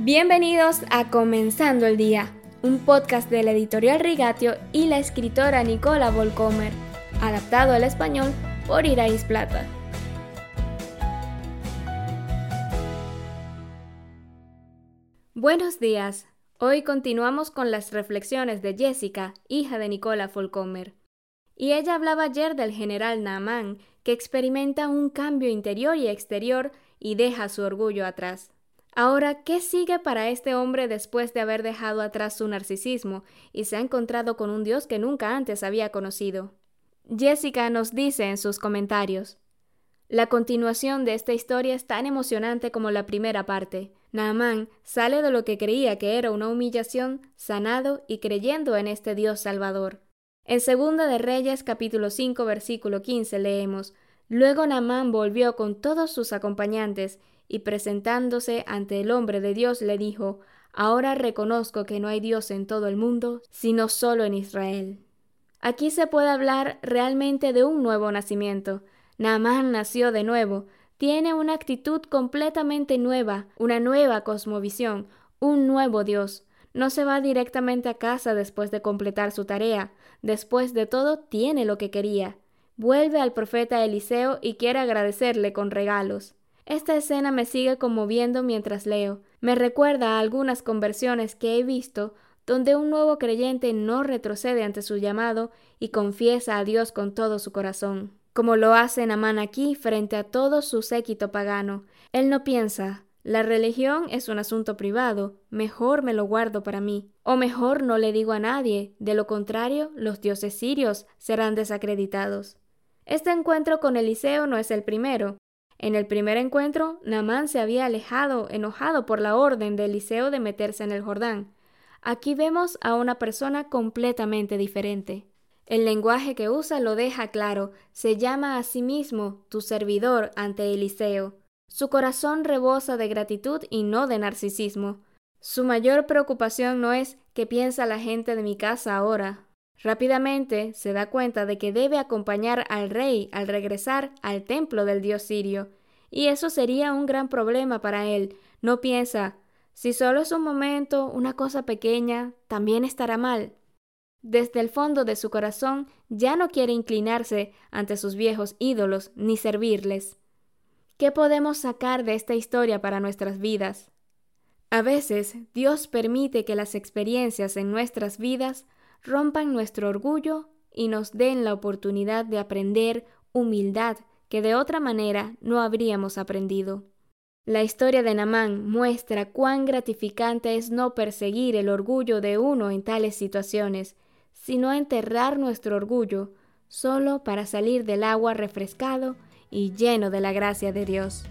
Bienvenidos a Comenzando el Día, un podcast de la editorial Rigatio y la escritora Nicola Volcomer, adaptado al español por Irais Plata. Buenos días. Hoy continuamos con las reflexiones de Jessica, hija de Nicola Volcomer. Y ella hablaba ayer del general Naaman, que experimenta un cambio interior y exterior y deja su orgullo atrás. Ahora, ¿qué sigue para este hombre después de haber dejado atrás su narcisismo y se ha encontrado con un Dios que nunca antes había conocido? Jessica nos dice en sus comentarios. La continuación de esta historia es tan emocionante como la primera parte. Naamán sale de lo que creía que era una humillación, sanado y creyendo en este Dios Salvador. En Segunda de Reyes capítulo 5 versículo 15 leemos Luego Naamán volvió con todos sus acompañantes y presentándose ante el hombre de Dios le dijo, Ahora reconozco que no hay Dios en todo el mundo, sino solo en Israel. Aquí se puede hablar realmente de un nuevo nacimiento. Naamán nació de nuevo, tiene una actitud completamente nueva, una nueva cosmovisión, un nuevo Dios. No se va directamente a casa después de completar su tarea. Después de todo, tiene lo que quería. Vuelve al profeta Eliseo y quiere agradecerle con regalos. Esta escena me sigue conmoviendo mientras leo. Me recuerda a algunas conversiones que he visto donde un nuevo creyente no retrocede ante su llamado y confiesa a Dios con todo su corazón, como lo hace Namán aquí frente a todo su séquito pagano. Él no piensa, la religión es un asunto privado, mejor me lo guardo para mí, o mejor no le digo a nadie, de lo contrario, los dioses sirios serán desacreditados. Este encuentro con Eliseo no es el primero, en el primer encuentro, Naamán se había alejado, enojado por la orden de Eliseo de meterse en el Jordán. Aquí vemos a una persona completamente diferente. El lenguaje que usa lo deja claro, se llama a sí mismo tu servidor ante Eliseo. Su corazón rebosa de gratitud y no de narcisismo. Su mayor preocupación no es qué piensa la gente de mi casa ahora. Rápidamente se da cuenta de que debe acompañar al rey al regresar al templo del dios sirio, y eso sería un gran problema para él. No piensa, si solo es un momento, una cosa pequeña, también estará mal. Desde el fondo de su corazón ya no quiere inclinarse ante sus viejos ídolos ni servirles. ¿Qué podemos sacar de esta historia para nuestras vidas? A veces Dios permite que las experiencias en nuestras vidas rompan nuestro orgullo y nos den la oportunidad de aprender humildad que de otra manera no habríamos aprendido. La historia de Namán muestra cuán gratificante es no perseguir el orgullo de uno en tales situaciones, sino enterrar nuestro orgullo solo para salir del agua refrescado y lleno de la gracia de Dios.